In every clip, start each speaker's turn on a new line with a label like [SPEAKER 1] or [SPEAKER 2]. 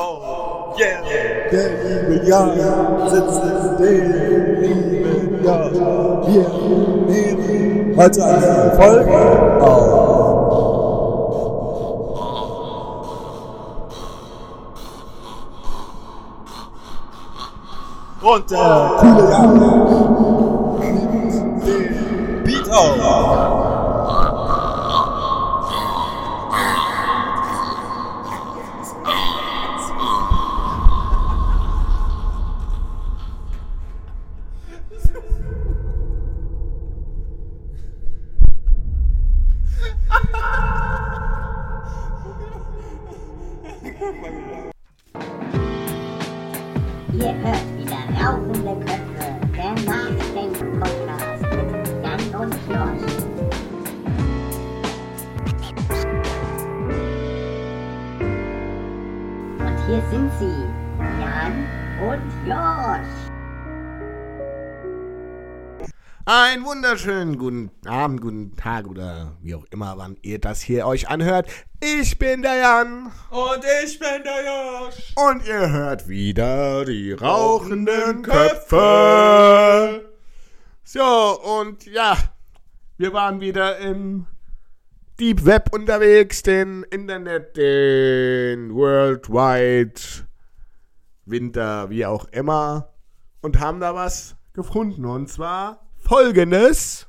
[SPEAKER 1] Oh, yeah.
[SPEAKER 2] Der liebe Jan sitzt in dem lieben Jan. Wir nehmen heute eine Folge auf.
[SPEAKER 1] Und der
[SPEAKER 2] Der coole Jan
[SPEAKER 3] hier sind sie, Jan und Josh.
[SPEAKER 4] Einen wunderschönen guten Abend, guten Tag oder wie auch immer, wann ihr das hier euch anhört. Ich bin der Jan
[SPEAKER 1] Und ich bin der Josh.
[SPEAKER 4] und ihr hört wieder die rauchenden Köpfe. So, und ja, wir waren wieder im Deep Web unterwegs, den Internet, den Worldwide Winter, wie auch immer, und haben da was gefunden. Und zwar folgendes.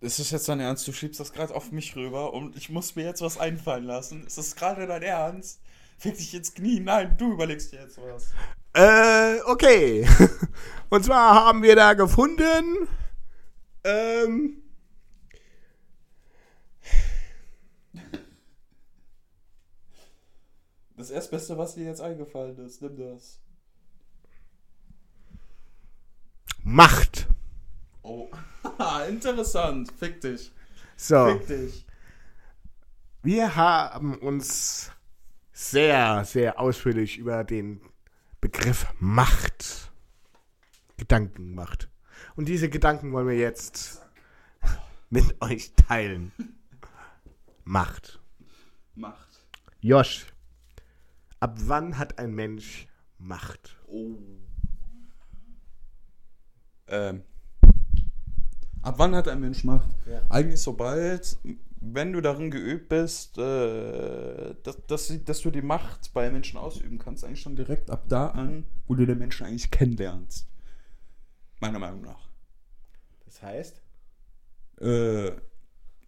[SPEAKER 1] Das ist jetzt dein Ernst? Du schiebst das gerade auf mich rüber und ich muss mir jetzt was einfallen lassen. Ist das gerade dein Ernst? Fick dich ins Knie. Nein, du überlegst dir jetzt was.
[SPEAKER 4] Äh, okay. Und zwar haben wir da gefunden. Ähm.
[SPEAKER 1] Das Erstbeste, was dir jetzt eingefallen ist, nimm das.
[SPEAKER 4] Macht.
[SPEAKER 1] Oh, interessant. Fick dich.
[SPEAKER 4] So.
[SPEAKER 1] Fick dich.
[SPEAKER 4] Wir haben uns sehr, sehr ausführlich über den Begriff Macht Gedanken gemacht. Und diese Gedanken wollen wir jetzt mit euch teilen. Macht.
[SPEAKER 1] Macht.
[SPEAKER 4] Josh, ab wann hat ein Mensch Macht?
[SPEAKER 1] Oh. Ähm. Ab wann hat ein Mensch Macht?
[SPEAKER 4] Ja.
[SPEAKER 1] Eigentlich sobald, wenn du darin geübt bist, äh, dass, dass, dass du die Macht bei Menschen ausüben kannst, eigentlich schon direkt ab da an, wo du den Menschen eigentlich kennenlernst. Meiner Meinung nach.
[SPEAKER 4] Das heißt?
[SPEAKER 1] Äh,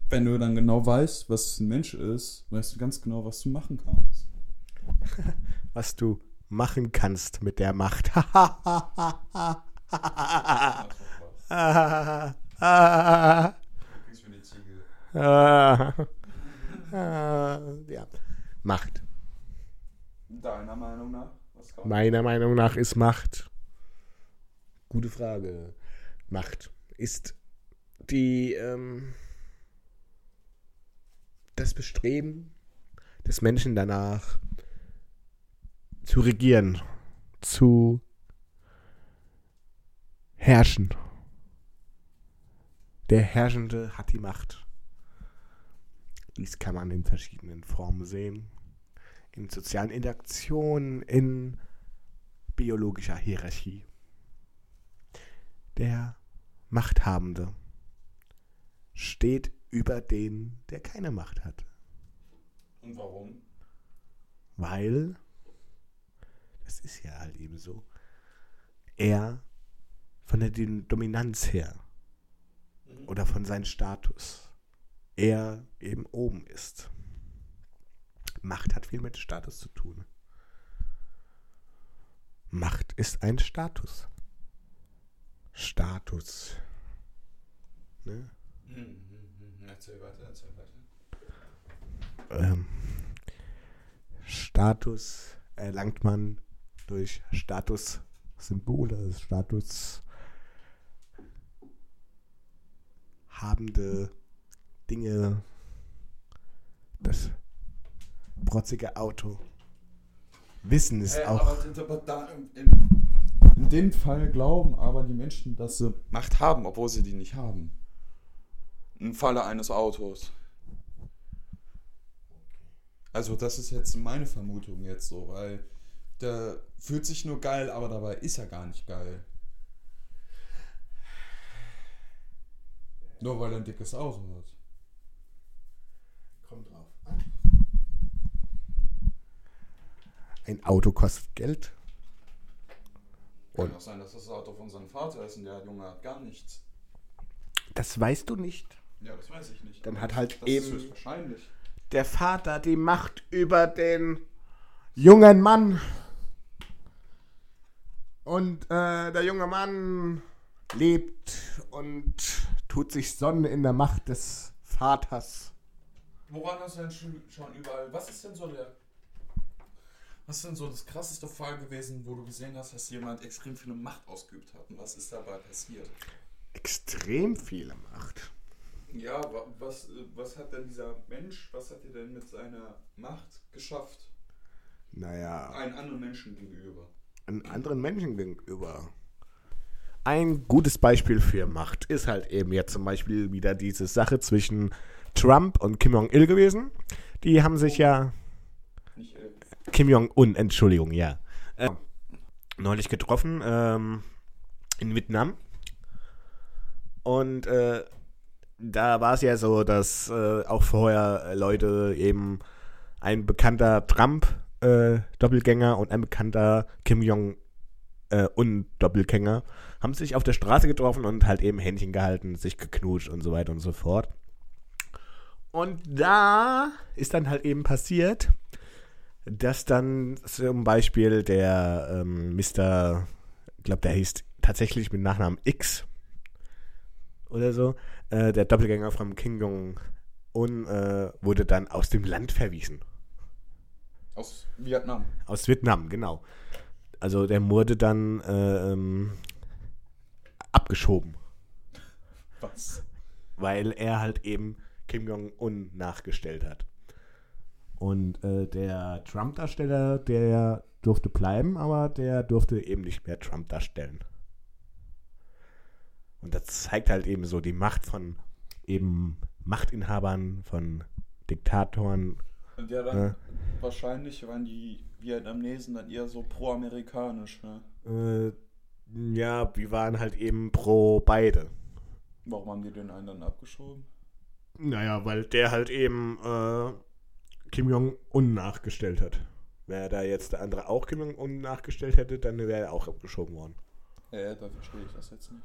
[SPEAKER 1] wenn du dann genau weißt, was ein Mensch ist, weißt du ganz genau, was du machen kannst.
[SPEAKER 4] was du machen kannst mit der Macht. ja. Macht.
[SPEAKER 1] Deiner Meinung nach?
[SPEAKER 4] Meiner Meinung nach ist Macht. Gute Frage. Macht ist die ähm, das Bestreben des Menschen danach zu regieren, zu herrschen. Der Herrschende hat die Macht. Dies kann man in verschiedenen Formen sehen. In sozialen Interaktionen, in biologischer Hierarchie. Der Machthabende steht über den, der keine Macht hat.
[SPEAKER 1] Und warum?
[SPEAKER 4] Weil, das ist ja halt eben so, er von der Dom- Dominanz her oder von seinem Status, er eben oben ist. Macht hat viel mit Status zu tun. Macht ist ein Status. Status. Ne?
[SPEAKER 1] Erzähl weiter, erzähl weiter.
[SPEAKER 4] ähm, Status erlangt man durch Statussymbole, Status habende Dinge, das protzige Auto. Wissen ist
[SPEAKER 1] Äh,
[SPEAKER 4] auch.
[SPEAKER 1] in, in dem Fall glauben aber die Menschen, dass sie Macht haben, obwohl sie die nicht haben. Im Falle eines Autos. Also das ist jetzt meine Vermutung jetzt so, weil der fühlt sich nur geil, aber dabei ist er gar nicht geil. Nur weil er ein dickes Auto hat.
[SPEAKER 4] Kommt drauf an. Ein Auto kostet Geld.
[SPEAKER 1] Kann
[SPEAKER 4] Und-
[SPEAKER 1] auch sein, dass das Auto von seinem Vater ist und der Junge hat gar nichts.
[SPEAKER 4] Das weißt du nicht.
[SPEAKER 1] Ja, das weiß ich nicht.
[SPEAKER 4] Dann hat halt
[SPEAKER 1] das
[SPEAKER 4] eben-. Der Vater die Macht über den jungen Mann. Und äh, der junge Mann lebt und tut sich Sonne in der Macht des Vaters.
[SPEAKER 1] Woran hast du denn schon, überall? Was ist denn so der. Was ist denn so das krasseste Fall gewesen, wo du gesehen hast, dass jemand extrem viel Macht ausgeübt hat? Und was ist dabei passiert?
[SPEAKER 4] Extrem viele Macht.
[SPEAKER 1] Ja, wa- was, was hat denn dieser Mensch, was hat er denn mit seiner Macht geschafft?
[SPEAKER 4] Naja,
[SPEAKER 1] Einen anderen Menschen gegenüber.
[SPEAKER 4] An anderen Menschen gegenüber. Ein gutes Beispiel für Macht ist halt eben jetzt zum Beispiel wieder diese Sache zwischen Trump und Kim Jong-il gewesen. Die haben sich ja Kim Jong-un, Entschuldigung, ja. Äh, neulich getroffen ähm, in Vietnam. Und äh, da war es ja so, dass äh, auch vorher Leute eben ein bekannter Trump-Doppelgänger und ein bekannter Kim Jong-un-Doppelgänger haben sich auf der Straße getroffen und halt eben Händchen gehalten, sich geknutscht und so weiter und so fort. Und da ist dann halt eben passiert, dass dann zum Beispiel der ähm, Mr., ich glaube, der hieß tatsächlich mit Nachnamen X oder so, äh, der Doppelgänger von Kim Jong-un äh, wurde dann aus dem Land verwiesen.
[SPEAKER 1] Aus Vietnam.
[SPEAKER 4] Aus Vietnam, genau. Also der wurde dann äh, ähm, abgeschoben,
[SPEAKER 1] Was?
[SPEAKER 4] weil er halt eben Kim Jong-un nachgestellt hat. Und äh, der Trump-Darsteller, der durfte bleiben, aber der durfte eben nicht mehr Trump darstellen. Und das zeigt halt eben so die Macht von eben Machtinhabern, von Diktatoren.
[SPEAKER 1] Und ja, dann
[SPEAKER 4] Ja.
[SPEAKER 1] wahrscheinlich waren die Vietnamesen dann eher so pro-amerikanisch, ne?
[SPEAKER 4] Äh, ja, wir waren halt eben pro beide.
[SPEAKER 1] Warum haben die den einen dann abgeschoben?
[SPEAKER 4] Naja, weil der halt eben äh, Kim Jong-un nachgestellt hat. Wäre da jetzt der andere auch Kim Jong-un nachgestellt hätte, dann wäre er auch abgeschoben worden.
[SPEAKER 1] Äh, da verstehe ich das jetzt nicht.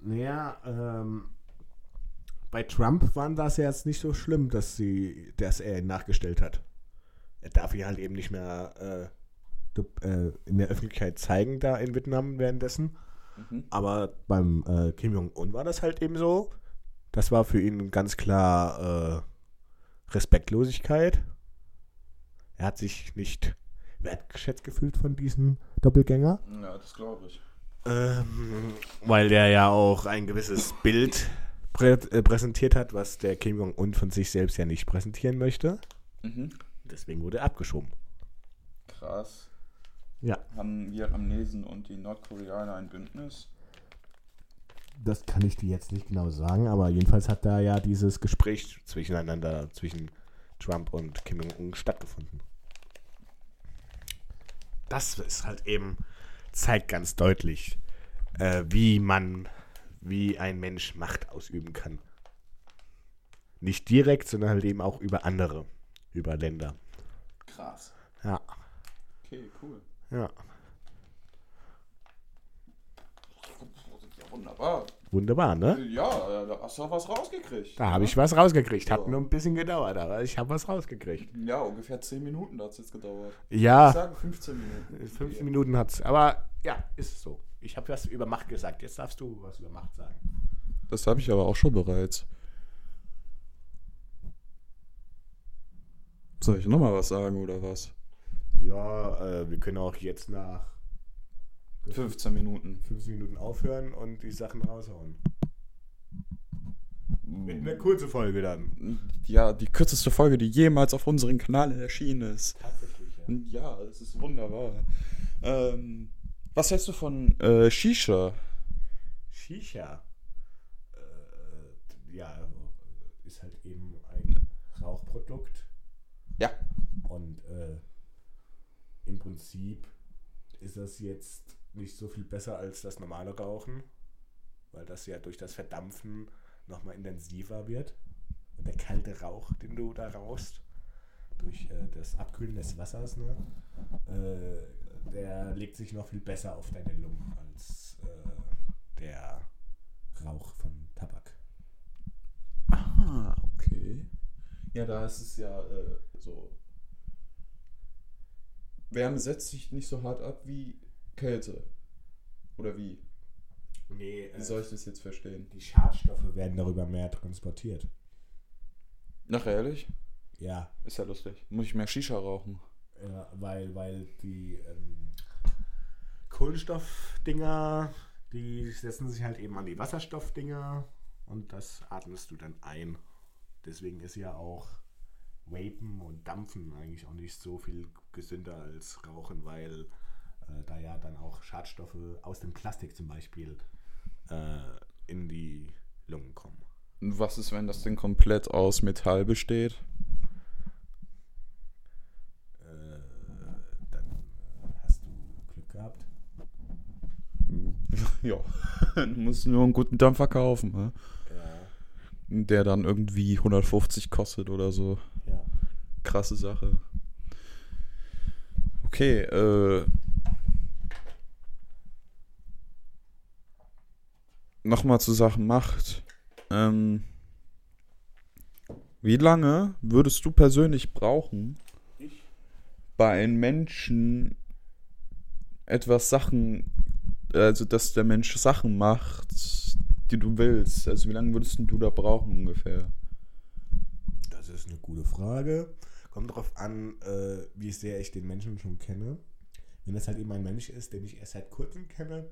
[SPEAKER 4] Naja, ähm, bei Trump waren das ja jetzt nicht so schlimm, dass sie, dass er ihn nachgestellt hat. Er darf ihn halt eben nicht mehr äh, äh, in der Öffentlichkeit zeigen, da in Vietnam währenddessen.
[SPEAKER 1] Mhm.
[SPEAKER 4] Aber beim äh, Kim Jong-un war das halt eben so. Das war für ihn ganz klar äh, Respektlosigkeit. Er hat sich nicht wertgeschätzt gefühlt von diesem Doppelgänger.
[SPEAKER 1] Ja, das glaube ich.
[SPEAKER 4] Ähm, weil der ja auch ein gewisses Bild prä äh, präsentiert hat, was der Kim Jong-un von sich selbst ja nicht präsentieren möchte.
[SPEAKER 1] Mhm.
[SPEAKER 4] Deswegen wurde er abgeschoben.
[SPEAKER 1] Krass.
[SPEAKER 4] Ja.
[SPEAKER 1] Haben Vietnamesen und die Nordkoreaner ein Bündnis?
[SPEAKER 4] Das kann ich dir jetzt nicht genau sagen, aber jedenfalls hat da ja dieses Gespräch zwischeneinander, zwischen Trump und Kim Jong-un stattgefunden. Das ist halt eben, zeigt ganz deutlich, äh, wie man, wie ein Mensch Macht ausüben kann. Nicht direkt, sondern halt eben auch über andere, über Länder.
[SPEAKER 1] Krass.
[SPEAKER 4] Ja,
[SPEAKER 1] Okay, cool.
[SPEAKER 4] ja.
[SPEAKER 1] Ja, wunderbar.
[SPEAKER 4] Wunderbar, ne?
[SPEAKER 1] Ja, da hast du auch was rausgekriegt.
[SPEAKER 4] Da habe ich was rausgekriegt. Hat
[SPEAKER 1] Ja.
[SPEAKER 4] nur ein bisschen gedauert, aber ich habe was rausgekriegt.
[SPEAKER 1] Ja, ungefähr 10 Minuten hat es jetzt gedauert.
[SPEAKER 4] Ja.
[SPEAKER 1] Ich sage 15 Minuten.
[SPEAKER 4] Fünf Minuten hat's. Aber ja, ist so. Ich habe was über Macht gesagt. Jetzt darfst du was über Macht sagen.
[SPEAKER 1] Das habe ich aber auch schon bereits. Soll ich nochmal was sagen oder was?
[SPEAKER 4] Ja, äh, wir können auch jetzt nach
[SPEAKER 1] 15 Minuten.
[SPEAKER 4] 15 Minuten aufhören und die Sachen raushauen. Mit einer kurzen Folge dann.
[SPEAKER 1] Ja, die kürzeste Folge, die jemals auf unserem Kanal erschienen ist.
[SPEAKER 4] Tatsächlich, ja.
[SPEAKER 1] Ja, das ist wunderbar. Ähm, was hältst du von äh, Shisha?
[SPEAKER 4] Shisha. Äh, ja, ist halt eben ein Rauchprodukt.
[SPEAKER 1] Ja.
[SPEAKER 4] Und äh, im Prinzip ist das jetzt nicht so viel besser als das normale Rauchen, weil das ja durch das Verdampfen nochmal intensiver wird. Und der kalte Rauch, den du da rauchst, durch äh, das Abkühlen des Wassers, ne, äh, der legt sich noch viel besser auf deine Lungen als äh, der Rauch von Tabak.
[SPEAKER 1] Ah, okay. Ja, da ist es ja äh, so. Wärme setzt sich nicht so hart ab wie Kälte. Oder wie?
[SPEAKER 4] Nee,
[SPEAKER 1] Wie soll ich das jetzt verstehen?
[SPEAKER 4] die Schadstoffe werden darüber mehr transportiert.
[SPEAKER 1] Ach, ehrlich?
[SPEAKER 4] Ja,
[SPEAKER 1] Ist ja lustig. Muss ich mehr Shisha rauchen?
[SPEAKER 4] Ja, weil, weil die ähm, Kohlenstoffdinger, die setzen sich halt eben an die Wasserstoffdinger und das atmest du dann ein. Deswegen ist ja auch Vapen und Dampfen eigentlich auch nicht so viel gesünder als Rauchen, weil äh, da ja dann auch Schadstoffe aus dem Plastik zum Beispiel äh, in die Lungen kommen.
[SPEAKER 1] Was ist, wenn das Ding komplett aus Metall besteht?
[SPEAKER 4] Äh, dann äh, hast du Glück gehabt.
[SPEAKER 1] ja. du musst nur einen guten Dampfer kaufen, ne?
[SPEAKER 4] Ja,
[SPEAKER 1] der dann irgendwie 150 kostet oder so.
[SPEAKER 4] ja.
[SPEAKER 1] Krasse Sache. Okay, äh. Nochmal zu Sachen Macht. Ähm, wie lange würdest du persönlich brauchen,
[SPEAKER 4] Ich?
[SPEAKER 1] bei einem Menschen etwas Sachen, also dass der Mensch Sachen macht, die du willst? Also wie lange würdest du da brauchen ungefähr?
[SPEAKER 4] Das ist eine gute Frage. Kommt darauf an, äh, wie sehr ich den Menschen schon kenne. Wenn das halt eben ein Mensch ist, den ich erst seit kurzem kenne,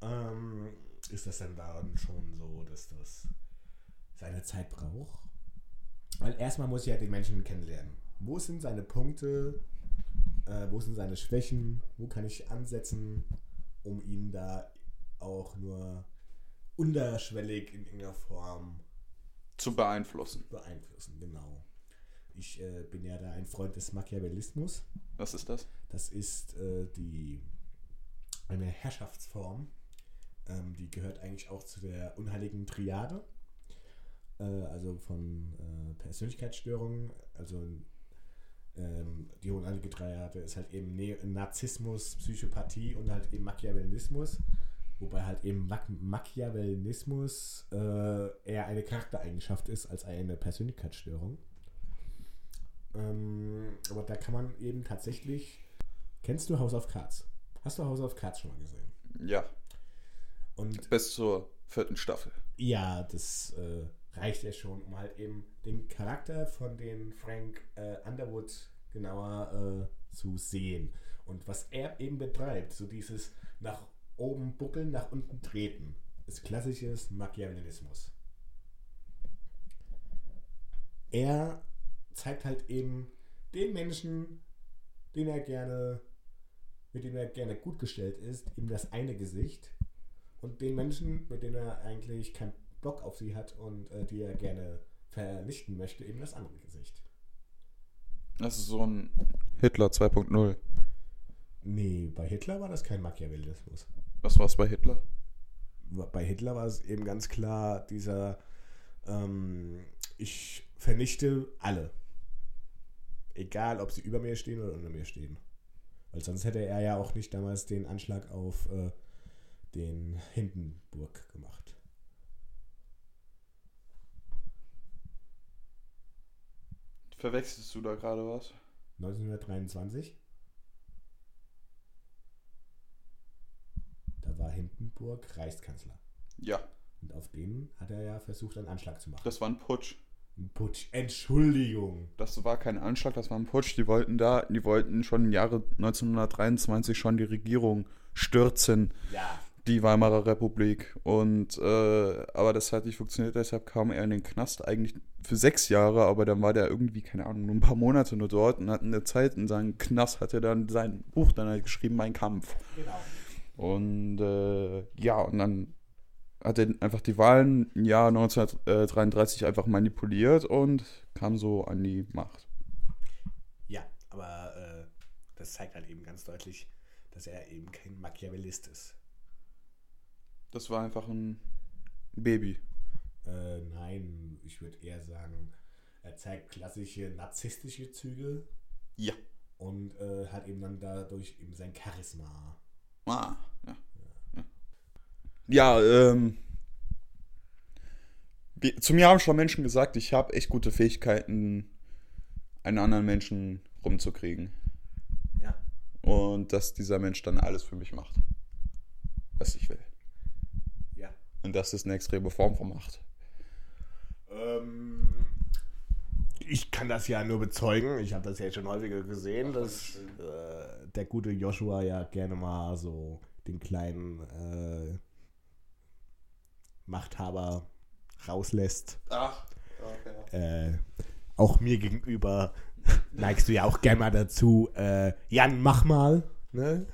[SPEAKER 4] ähm, ist das dann dann schon so, dass das seine Zeit braucht. Weil erstmal muss ich ja den Menschen kennenlernen. Wo sind seine Punkte? Äh, wo sind seine Schwächen? Wo kann ich ansetzen, um ihn da auch nur unterschwellig in irgendeiner Form
[SPEAKER 1] Zu beeinflussen.
[SPEAKER 4] beeinflussen, genau. Ich äh, bin ja da ein Freund des Machiavellismus.
[SPEAKER 1] Was ist das?
[SPEAKER 4] Das ist äh, die eine Herrschaftsform. Ähm, die gehört eigentlich auch zu der unheiligen Triade. Äh, also von äh, Persönlichkeitsstörungen. Also ähm, die unheilige Triade ist halt eben ne Narzissmus, Psychopathie und halt eben Machiavellismus. Wobei halt eben Mak Machiavellismus äh, eher eine Charaktereigenschaft ist als eine Persönlichkeitsstörung. Ähm, aber da kann man eben tatsächlich. Kennst du House of Cards? Hast du House of Cards schon mal gesehen?
[SPEAKER 1] Ja,
[SPEAKER 4] Und
[SPEAKER 1] bis zur vierten Staffel.
[SPEAKER 4] ja, das äh, reicht ja schon, um halt eben den Charakter von den Frank äh, Underwood genauer äh, zu sehen. Und was er eben betreibt, so dieses nach oben buckeln, nach unten treten, ist klassisches Machiavellismus. Er zeigt halt eben den Menschen, den er gerne, mit dem er gerne gut gestellt ist, ihm das eine Gesicht und den Menschen, mit denen er eigentlich keinen Bock auf sie hat und äh, die er gerne vernichten möchte, eben das andere Gesicht.
[SPEAKER 1] Das ist so ein Hitler 2.0.
[SPEAKER 4] Nee, bei Hitler war das kein Machiavellismus.
[SPEAKER 1] Was war es bei Hitler?
[SPEAKER 4] Bei Hitler war es eben ganz klar dieser, ähm, ich vernichte alle. Egal, ob sie über mir stehen oder unter mir stehen. Weil sonst hätte er ja auch nicht damals den Anschlag auf äh, den Hindenburg gemacht.
[SPEAKER 1] Verwechselst du da gerade was?
[SPEAKER 4] 1923. Da war Hindenburg Reichskanzler.
[SPEAKER 1] Ja,
[SPEAKER 4] Und auf den hat er ja versucht, einen Anschlag zu machen.
[SPEAKER 1] das war ein Putsch.
[SPEAKER 4] Ein Putsch. Entschuldigung.
[SPEAKER 1] Das war kein Anschlag, das war ein Putsch. Die wollten da, die wollten schon im Jahre 1923 schon die Regierung stürzen,
[SPEAKER 4] Ja.
[SPEAKER 1] Die Weimarer Republik. Und äh, aber das hat nicht funktioniert, deshalb kam er in den Knast eigentlich für sechs Jahre, aber dann war der irgendwie, keine Ahnung, nur ein paar Monate nur dort und hat in der Zeit in seinem Knast hat er dann sein Buch dann halt geschrieben, Mein Kampf.
[SPEAKER 4] Genau.
[SPEAKER 1] Und äh, ja, und dann hat er einfach die Wahlen im Jahr 1933 einfach manipuliert und kam so an die Macht.
[SPEAKER 4] Aber äh, das zeigt halt eben ganz deutlich, dass er eben kein Machiavellist ist.
[SPEAKER 1] Das war einfach ein Baby.
[SPEAKER 4] Äh, nein, ich würde eher sagen, er zeigt klassische narzisstische Züge
[SPEAKER 1] Ja.
[SPEAKER 4] und äh, hat eben dann dadurch eben sein Charisma.
[SPEAKER 1] Ah, ja. Ja, ja ähm. Wie, zu mir haben schon Menschen gesagt, ich habe echt gute Fähigkeiten, einen anderen Menschen rumzukriegen.
[SPEAKER 4] Ja.
[SPEAKER 1] Und dass dieser Mensch dann alles für mich macht. Was ich will. Und das ist eine extreme Form von Macht.
[SPEAKER 4] Ähm, ich kann das ja nur bezeugen. Ich habe das ja schon häufiger gesehen, dass äh, der gute Joshua ja gerne mal so den kleinen äh, Machthaber rauslässt.
[SPEAKER 1] Ach, okay.
[SPEAKER 4] Äh, auch mir gegenüber neigst du ja auch gerne mal dazu, äh, Jan, mach mal. Ne?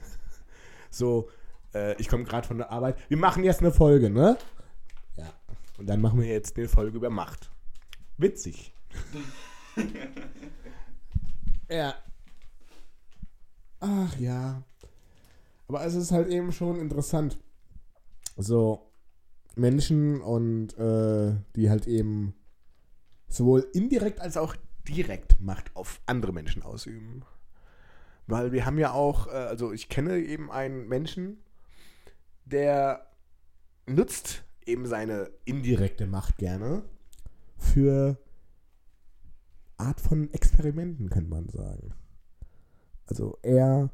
[SPEAKER 4] So, äh, ich komme gerade von der Arbeit. Wir machen jetzt eine Folge, ne? Ja. Und dann machen wir jetzt eine Folge über Macht. Witzig. ja. Ach ja. Aber es ist halt eben schon interessant. So Menschen und äh, die halt eben sowohl indirekt als auch direkt Macht auf andere Menschen ausüben. Weil wir haben ja auch, äh, also ich kenne eben einen Menschen, der nutzt eben seine indirekte Macht gerne für Art von Experimenten, kann man sagen. Also er,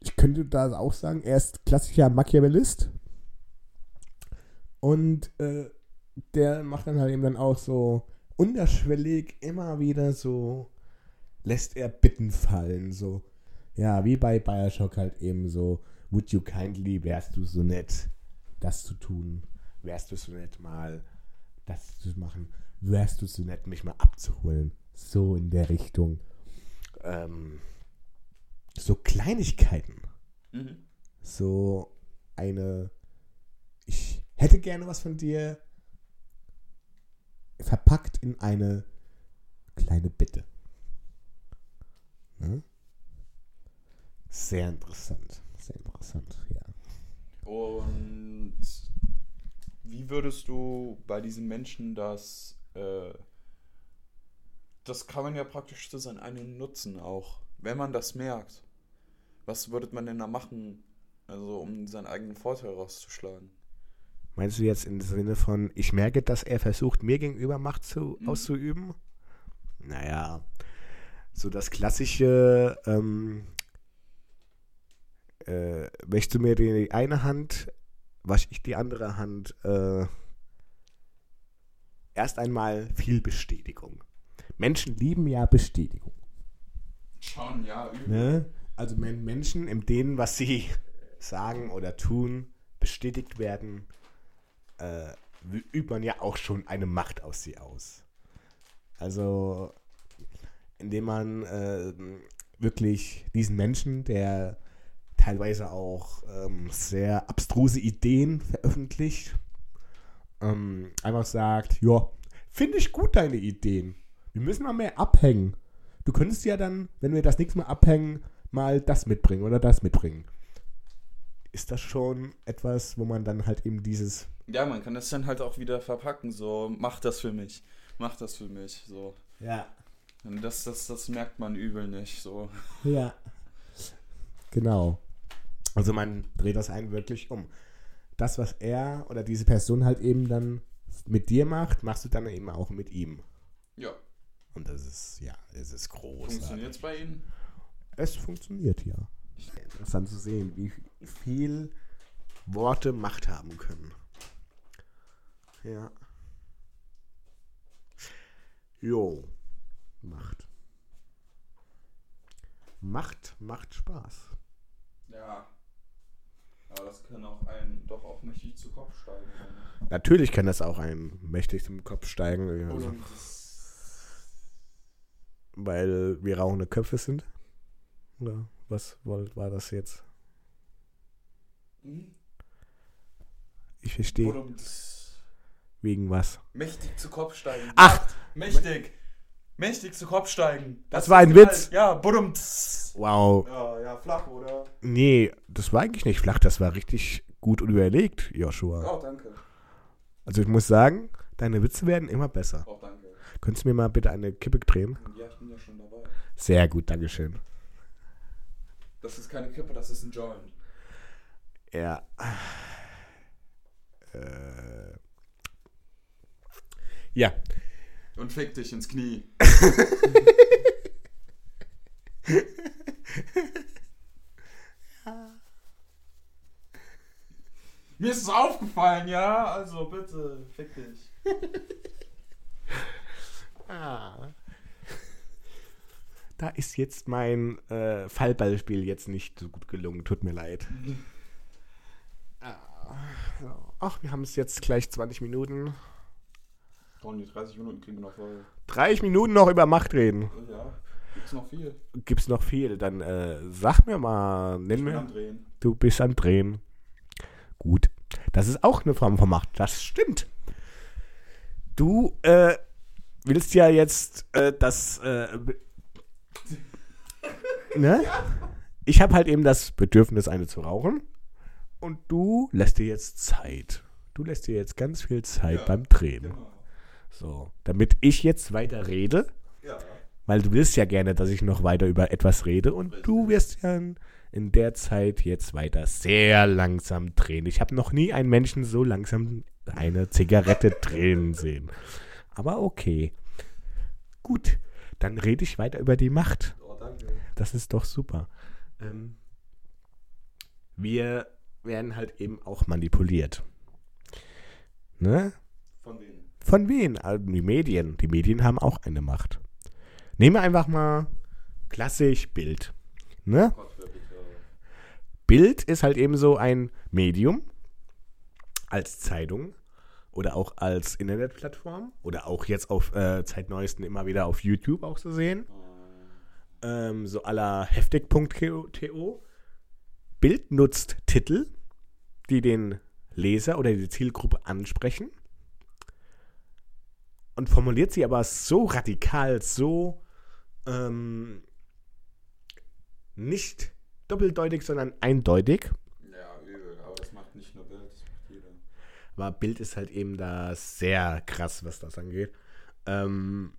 [SPEAKER 4] ich könnte da auch sagen, er ist klassischer Machiavellist und äh, der macht dann halt eben dann auch so unterschwellig immer wieder so, lässt er Bitten fallen, so, ja, wie bei Bioshock halt eben so, would you kindly, wärst du so nett, das zu tun, wärst du so nett mal, das zu machen, wärst du so nett, mich mal abzuholen, so in der Richtung. Ähm, so Kleinigkeiten,
[SPEAKER 1] Mhm.
[SPEAKER 4] so eine, ich hätte gerne was von dir, verpackt in eine kleine Bitte. Ne? Sehr interessant. Sehr interessant, ja.
[SPEAKER 1] Und wie würdest du bei diesen Menschen das, äh, das kann man ja praktisch zu seinem eigenen Nutzen auch, wenn man das merkt. Was würde man denn da machen, also um seinen eigenen Vorteil rauszuschlagen?
[SPEAKER 4] Meinst du jetzt im Sinne von, ich merke, dass er versucht, mir gegenüber Macht zu,
[SPEAKER 1] Mhm.
[SPEAKER 4] auszuüben? Naja, so das klassische, ähm, äh, wäschst du mir die eine Hand, wasche ich die andere Hand, äh, erst einmal viel Bestätigung. Menschen lieben ja Bestätigung.
[SPEAKER 1] Schon, ja, übel.
[SPEAKER 4] Ne? Also wenn Menschen, in denen, was sie sagen oder tun, bestätigt werden, äh, übt man ja auch schon eine Macht aus sie aus. Also indem man äh, wirklich diesen Menschen, der teilweise auch ähm, sehr abstruse Ideen veröffentlicht, ähm, einfach sagt, ja, finde ich gut deine Ideen. Wir müssen mal mehr abhängen. Du könntest ja dann, wenn wir das nächste Mal abhängen, mal das mitbringen oder das mitbringen. Ist das schon etwas, wo man dann halt eben dieses
[SPEAKER 1] Ja, man kann das dann halt auch wieder verpacken, so, mach das für mich, mach das für mich, so.
[SPEAKER 4] Ja.
[SPEAKER 1] Und das, das, das merkt man übel nicht, so.
[SPEAKER 4] Ja. Genau. Also man dreht das einen wirklich um. Das, was er oder diese Person halt eben dann mit dir macht, machst du dann eben auch mit ihm.
[SPEAKER 1] Ja.
[SPEAKER 4] Und das ist, ja, es ist groß.
[SPEAKER 1] Funktioniert's bei Ihnen?
[SPEAKER 4] Es funktioniert ja. Interessant zu sehen, wie viel Worte Macht haben können. Ja. Jo. Macht. Macht macht Spaß.
[SPEAKER 1] Ja. Aber das kann auch einen doch auch mächtig zu Kopf steigen.
[SPEAKER 4] Natürlich kann das auch einem mächtig zum Kopf steigen, also, weil wir rauchende Köpfe sind. Oder was war das jetzt?
[SPEAKER 1] hm?
[SPEAKER 4] Ich verstehe. Wegen was?
[SPEAKER 1] mächtig zu Kopf steigen.
[SPEAKER 4] Ach!
[SPEAKER 1] Mächtig! Mächtigste Kopfsteigen.
[SPEAKER 4] Das war ein Witz.
[SPEAKER 1] halt- Ja, budumts.
[SPEAKER 4] Wow.
[SPEAKER 1] Ja, ja, flach, oder?
[SPEAKER 4] Nee, das war eigentlich nicht flach, das war richtig gut und überlegt, Joshua.
[SPEAKER 1] Oh, danke.
[SPEAKER 4] Also ich muss sagen, deine Witze werden immer besser.
[SPEAKER 1] Oh, danke.
[SPEAKER 4] Könntest du mir mal bitte eine Kippe drehen?
[SPEAKER 1] Ja, ich bin ja schon dabei.
[SPEAKER 4] Sehr gut, Dankeschön.
[SPEAKER 1] Das ist keine Kippe, das ist ein Joint.
[SPEAKER 4] Ja. Äh. Ja.
[SPEAKER 1] Und fick dich ins Knie. Mir ist es aufgefallen, ja? Also bitte, fick dich.
[SPEAKER 4] Da ist jetzt mein äh, Fallballspiel jetzt nicht so gut gelungen. Tut mir leid. Ah. Ach, wir haben es jetzt gleich 20 Minuten.
[SPEAKER 1] Die 30 Minuten kriegen wir noch voll.
[SPEAKER 4] 30 Minuten noch über Macht reden.
[SPEAKER 1] Ja, gibt's noch viel.
[SPEAKER 4] Gibt's noch viel? Dann äh, sag mir mal, nenn
[SPEAKER 1] Ich bin
[SPEAKER 4] mir.
[SPEAKER 1] am Drehen.
[SPEAKER 4] Du bist am Drehen. Gut. Das ist auch eine Form von Macht. Das stimmt. Du äh, willst ja jetzt äh, das. Äh, ne? Ich habe halt eben das Bedürfnis, eine zu rauchen. Und du lässt dir jetzt Zeit. Du lässt dir jetzt ganz viel Zeit
[SPEAKER 1] Ja,
[SPEAKER 4] beim Drehen.
[SPEAKER 1] Genau.
[SPEAKER 4] So. Damit ich jetzt weiter rede.
[SPEAKER 1] Ja.
[SPEAKER 4] Weil du willst ja gerne, dass ich noch weiter über etwas rede und du wirst ja in, der Zeit jetzt weiter sehr langsam drehen. Ich habe noch nie einen Menschen so langsam eine Zigarette drehen sehen. Aber okay. Gut, dann rede ich weiter über die Macht.
[SPEAKER 1] Oh.
[SPEAKER 4] Das ist doch super. Ähm, wir werden halt eben auch manipuliert. Ne?
[SPEAKER 1] Von wem?
[SPEAKER 4] Von wen? Also die Medien. Die Medien haben auch eine Macht. Nehmen wir einfach mal klassisch Bild. Ne?
[SPEAKER 1] Bitte.
[SPEAKER 4] Bild ist halt eben so ein Medium als Zeitung oder auch als Internetplattform oder auch jetzt auf äh, zeitneuesten immer wieder auf YouTube auch zu sehen. Ähm, so aller heftig.to. Bild nutzt Titel, die den Leser oder die Zielgruppe ansprechen und formuliert sie aber so radikal, so ähm, nicht doppeldeutig, sondern eindeutig.
[SPEAKER 1] Ja, übel. Aber das macht nicht nur Bild, das macht jeder.
[SPEAKER 4] Aber Bild ist halt eben da sehr krass, was das angeht. Ähm,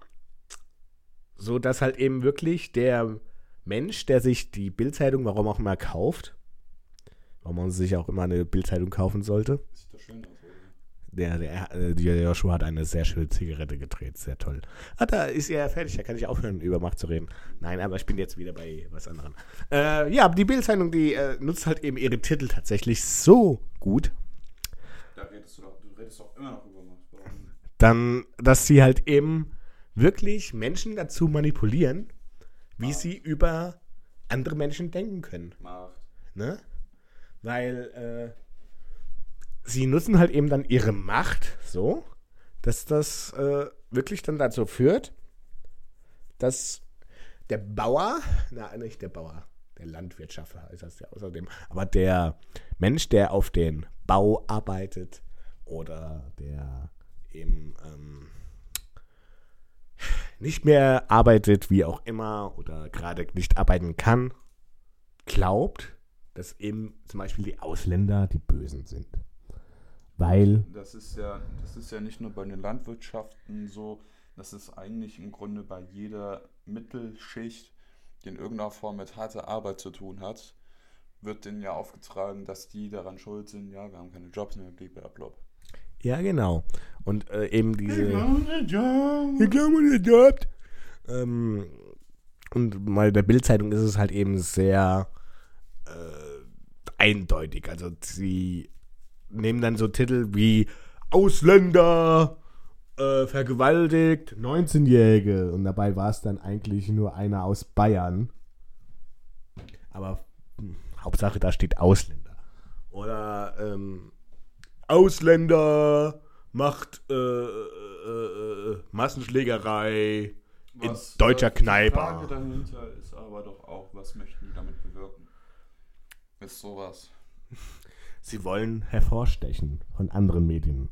[SPEAKER 4] so dass halt eben wirklich der Mensch, der sich die Bildzeitung, warum auch immer, kauft, warum man sich auch immer eine Bildzeitung kaufen sollte,
[SPEAKER 1] Sieht doch schön aus?
[SPEAKER 4] Der, der, äh, der Joshua hat eine sehr schöne Zigarette gedreht, sehr toll. Ah, da ist er fertig, da kann ich aufhören, über Macht zu reden. Nein, aber ich bin jetzt wieder bei was anderem. Äh, ja, die Bildzeitung, die äh, nutzt halt eben ihre Titel tatsächlich so gut,
[SPEAKER 1] Da redest du doch, du redest doch immer noch über Macht.
[SPEAKER 4] Dann, dass sie halt eben wirklich Menschen dazu manipulieren, wie sie über andere Menschen denken können.
[SPEAKER 1] Macht.
[SPEAKER 4] Ne? Weil äh, sie nutzen halt eben dann ihre Macht so, dass das äh, wirklich dann dazu führt, dass der Bauer, na nicht der Bauer, der Landwirtschafter ist das ja außerdem, aber der Mensch, der auf den Bau arbeitet oder der eben ähm, nicht mehr arbeitet, wie auch immer, oder gerade nicht arbeiten kann, glaubt, dass eben zum Beispiel die Ausländer die Bösen sind. Weil,
[SPEAKER 1] Das ist ja, das ist ja nicht nur bei den Landwirtschaften so, das ist eigentlich im Grunde bei jeder Mittelschicht, die in irgendeiner Form mit harter Arbeit zu tun hat, wird denen ja aufgetragen, dass die daran schuld sind, ja, wir haben keine Jobs mehr, blablabla.
[SPEAKER 4] ja genau. Und äh, eben diese... Ich glaube, ihr dort. Ähm, und bei der Bildzeitung ist es halt eben sehr äh, eindeutig. Also sie nehmen dann so Titel wie Ausländer äh, vergewaltigt 19-Jährige und dabei war es dann eigentlich nur einer aus Bayern. Aber hm, Hauptsache da steht Ausländer. Oder ähm, Ausländer macht äh, äh, äh, Massenschlägerei in deutscher
[SPEAKER 1] Die
[SPEAKER 4] Kneipe.
[SPEAKER 1] Frage dahinter ist aber doch auch, was möchten die damit bewirken? Ist sowas.
[SPEAKER 4] Sie wollen hervorstechen von anderen Medien.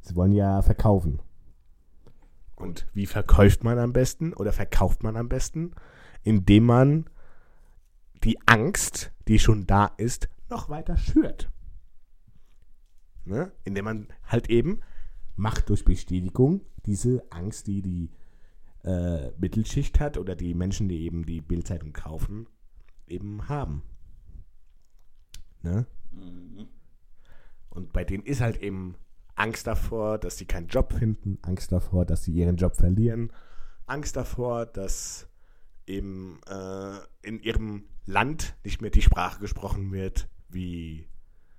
[SPEAKER 4] Sie wollen ja verkaufen. Und wie verkauft man am besten oder verkauft man am besten? Indem man die Angst, die schon da ist, noch weiter schürt. Ne? Indem man halt eben macht durch Bestätigung diese Angst, die die äh, Mittelschicht hat oder die Menschen, die eben die Bildzeitung kaufen, eben haben. Ne?
[SPEAKER 1] Mhm.
[SPEAKER 4] Und bei denen ist halt eben Angst davor, dass sie keinen Job finden, Angst davor, dass sie ihren Job verlieren, Angst davor, dass eben äh, in ihrem Land nicht mehr die Sprache gesprochen wird, wie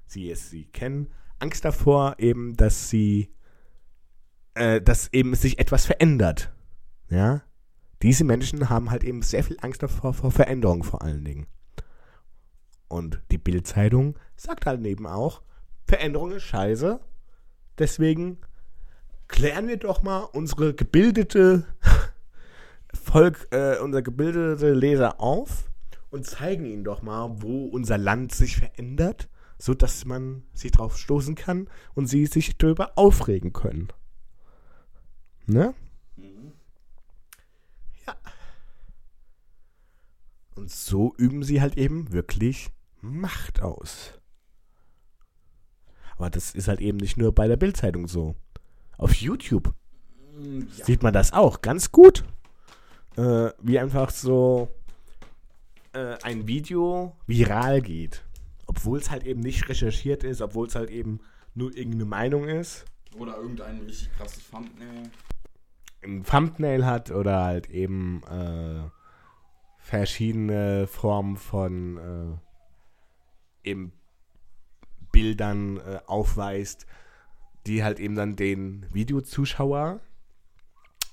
[SPEAKER 4] sie es sie kennen. Angst davor eben, dass sie, äh, dass eben sich etwas verändert. Ja, diese Menschen haben halt eben sehr viel Angst davor vor Veränderung vor allen Dingen. Und die Bildzeitung sagt halt eben auch, Veränderung ist scheiße. Deswegen klären wir doch mal unsere gebildete Volk, äh, unser gebildete Leser auf und zeigen ihnen doch mal, wo unser Land sich verändert, so dass man sich drauf stoßen kann und sie sich darüber aufregen können. Ne?
[SPEAKER 1] Mhm.
[SPEAKER 4] Und so üben sie halt eben wirklich Macht aus. Aber das ist halt eben nicht nur bei der Bildzeitung so. Auf YouTube sieht man das auch ganz gut. Äh, wie einfach so äh, ein Video viral geht. Obwohl es halt eben nicht recherchiert ist, obwohl es halt eben nur irgendeine Meinung ist.
[SPEAKER 1] Oder irgendein richtig krasses Thumbnail.
[SPEAKER 4] ein Thumbnail hat oder halt eben äh, verschiedene Formen von äh, eben Bildern äh, aufweist, die halt eben dann den Videozuschauer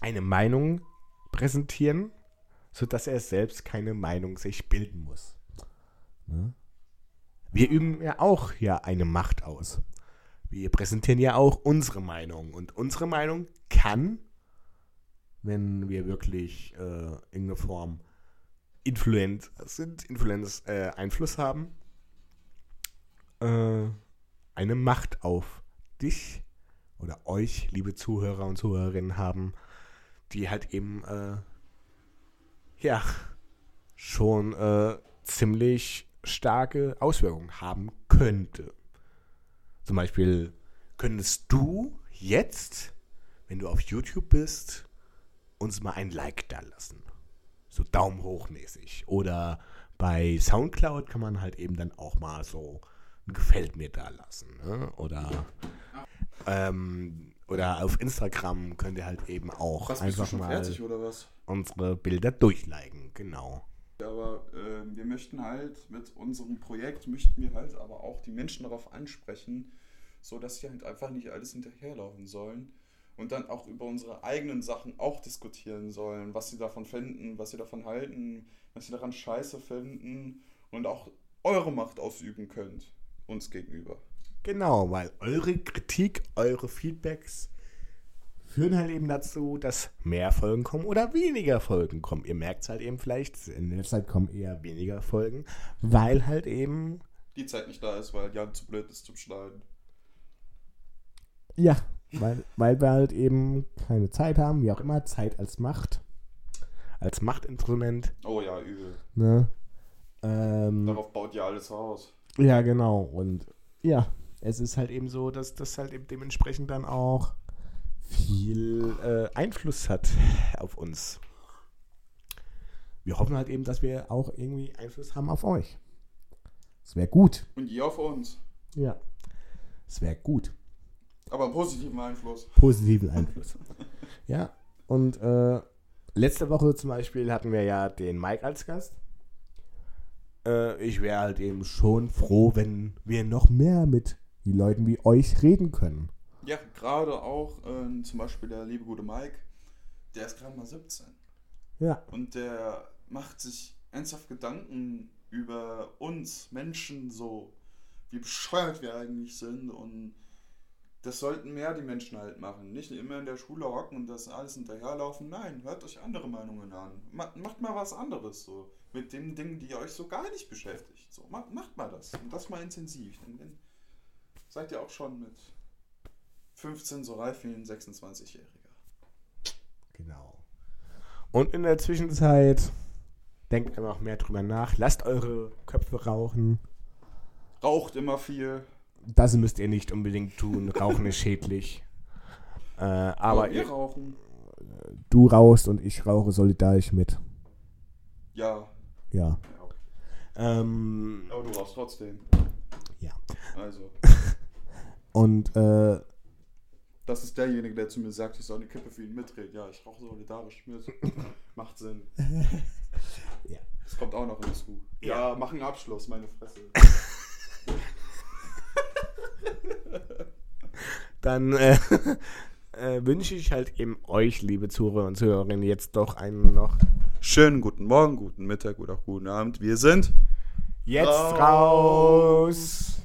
[SPEAKER 4] eine Meinung präsentieren, sodass er selbst keine Meinung sich bilden muss. Ne? Wir üben ja auch ja eine Macht aus. Wir präsentieren ja auch unsere Meinung und unsere Meinung kann wenn wir wirklich äh, irgendeine Form Influenz sind, Influenz äh, Einfluss haben, äh, eine Macht auf dich oder euch, liebe Zuhörer und Zuhörerinnen, haben, die halt eben, äh, ja, schon äh, ziemlich starke Auswirkungen haben könnte. Zum Beispiel könntest du jetzt, wenn du auf YouTube bist, uns mal ein Like da lassen. So Daumen hoch mäßig. Oder bei Soundcloud kann man halt eben dann auch mal so ein Gefällt mir da lassen. Ne? Oder, ähm, oder auf Instagram könnt ihr halt eben auch
[SPEAKER 1] Was,
[SPEAKER 4] einfach
[SPEAKER 1] schon
[SPEAKER 4] mal
[SPEAKER 1] fertig oder was?
[SPEAKER 4] unsere Bilder durchliken. Genau.
[SPEAKER 1] Aber äh, wir möchten halt mit unserem Projekt, möchten wir halt aber auch die Menschen darauf ansprechen, so dass sie halt einfach nicht alles hinterherlaufen sollen und dann auch über unsere eigenen Sachen auch diskutieren sollen, was sie davon finden, was sie davon halten, was sie daran scheiße finden und auch eure Macht ausüben könnt uns gegenüber.
[SPEAKER 4] Genau, weil eure Kritik, eure Feedbacks führen halt eben dazu, dass mehr Folgen kommen oder weniger Folgen kommen. Ihr merkt es halt eben vielleicht, in der Zeit kommen eher weniger Folgen, weil halt eben,
[SPEAKER 1] Die Zeit nicht da ist, weil Jan zu blöd ist zum Schneiden.
[SPEAKER 4] ja, weil, weil wir halt eben keine Zeit haben, wie auch immer, Zeit als Macht, als Machtinstrument,
[SPEAKER 1] Oh ja, übel.
[SPEAKER 4] ne? Ähm,
[SPEAKER 1] Darauf baut ja alles aus.
[SPEAKER 4] Ja, genau. Und ja, es ist halt eben so, dass das halt eben dementsprechend dann auch viel äh, Einfluss hat auf uns. Wir hoffen halt eben, dass wir auch irgendwie Einfluss haben auf euch. Es wäre gut.
[SPEAKER 1] Und ihr auf uns.
[SPEAKER 4] Ja. Es wäre gut.
[SPEAKER 1] Aber positiven Einfluss.
[SPEAKER 4] Positiven Einfluss. ja. Und äh, letzte Woche zum Beispiel hatten wir ja den Mike als Gast. Äh, ich wäre halt eben schon froh, wenn wir noch mehr mit den Leuten wie euch reden können.
[SPEAKER 1] Ja, gerade auch ähm, zum Beispiel der liebe gute Mike, der ist gerade mal 17.
[SPEAKER 4] Ja.
[SPEAKER 1] Und der macht sich ernsthaft Gedanken über uns Menschen so, wie bescheuert wir eigentlich sind. Und das sollten mehr die Menschen halt machen. Nicht immer in der Schule hocken und das alles hinterherlaufen. Nein, hört euch andere Meinungen an. Ma- Macht mal was anderes so. Mit den Dingen, die euch so gar nicht beschäftigt. So, ma- macht mal das. Und das mal intensiv. Denn dann seid ihr auch schon mit 15 so reif wie ein 26-Jähriger.
[SPEAKER 4] Und in der Zwischenzeit denkt einfach mehr drüber nach. Lasst eure Köpfe rauchen.
[SPEAKER 1] Raucht immer viel.
[SPEAKER 4] Das müsst ihr nicht unbedingt tun. Rauchen ist schädlich. Äh, aber
[SPEAKER 1] wir rauchen.
[SPEAKER 4] du rauchst und ich rauche solidarisch mit.
[SPEAKER 1] Ja.
[SPEAKER 4] Ja.
[SPEAKER 1] ja okay.
[SPEAKER 4] Ähm,
[SPEAKER 1] Aber du rauchst trotzdem.
[SPEAKER 4] ja.
[SPEAKER 1] Also,
[SPEAKER 4] Und äh,
[SPEAKER 1] das ist derjenige, der zu mir sagt, ich soll eine Kippe für ihn mitreden. Ja, ich rauche solidarisch mit. Macht Sinn.
[SPEAKER 4] Ja.
[SPEAKER 1] Das kommt auch noch hinzu. Ja, mach einen Abschluss, meine Fresse.
[SPEAKER 4] Dann äh, äh, wünsche ich halt eben euch, liebe Zuhörer und Zuhörerinnen, jetzt doch einen noch
[SPEAKER 1] Schönen guten Morgen, guten Mittag oder auch guten Abend. Wir sind
[SPEAKER 4] jetzt
[SPEAKER 1] Raus.
[SPEAKER 4] raus.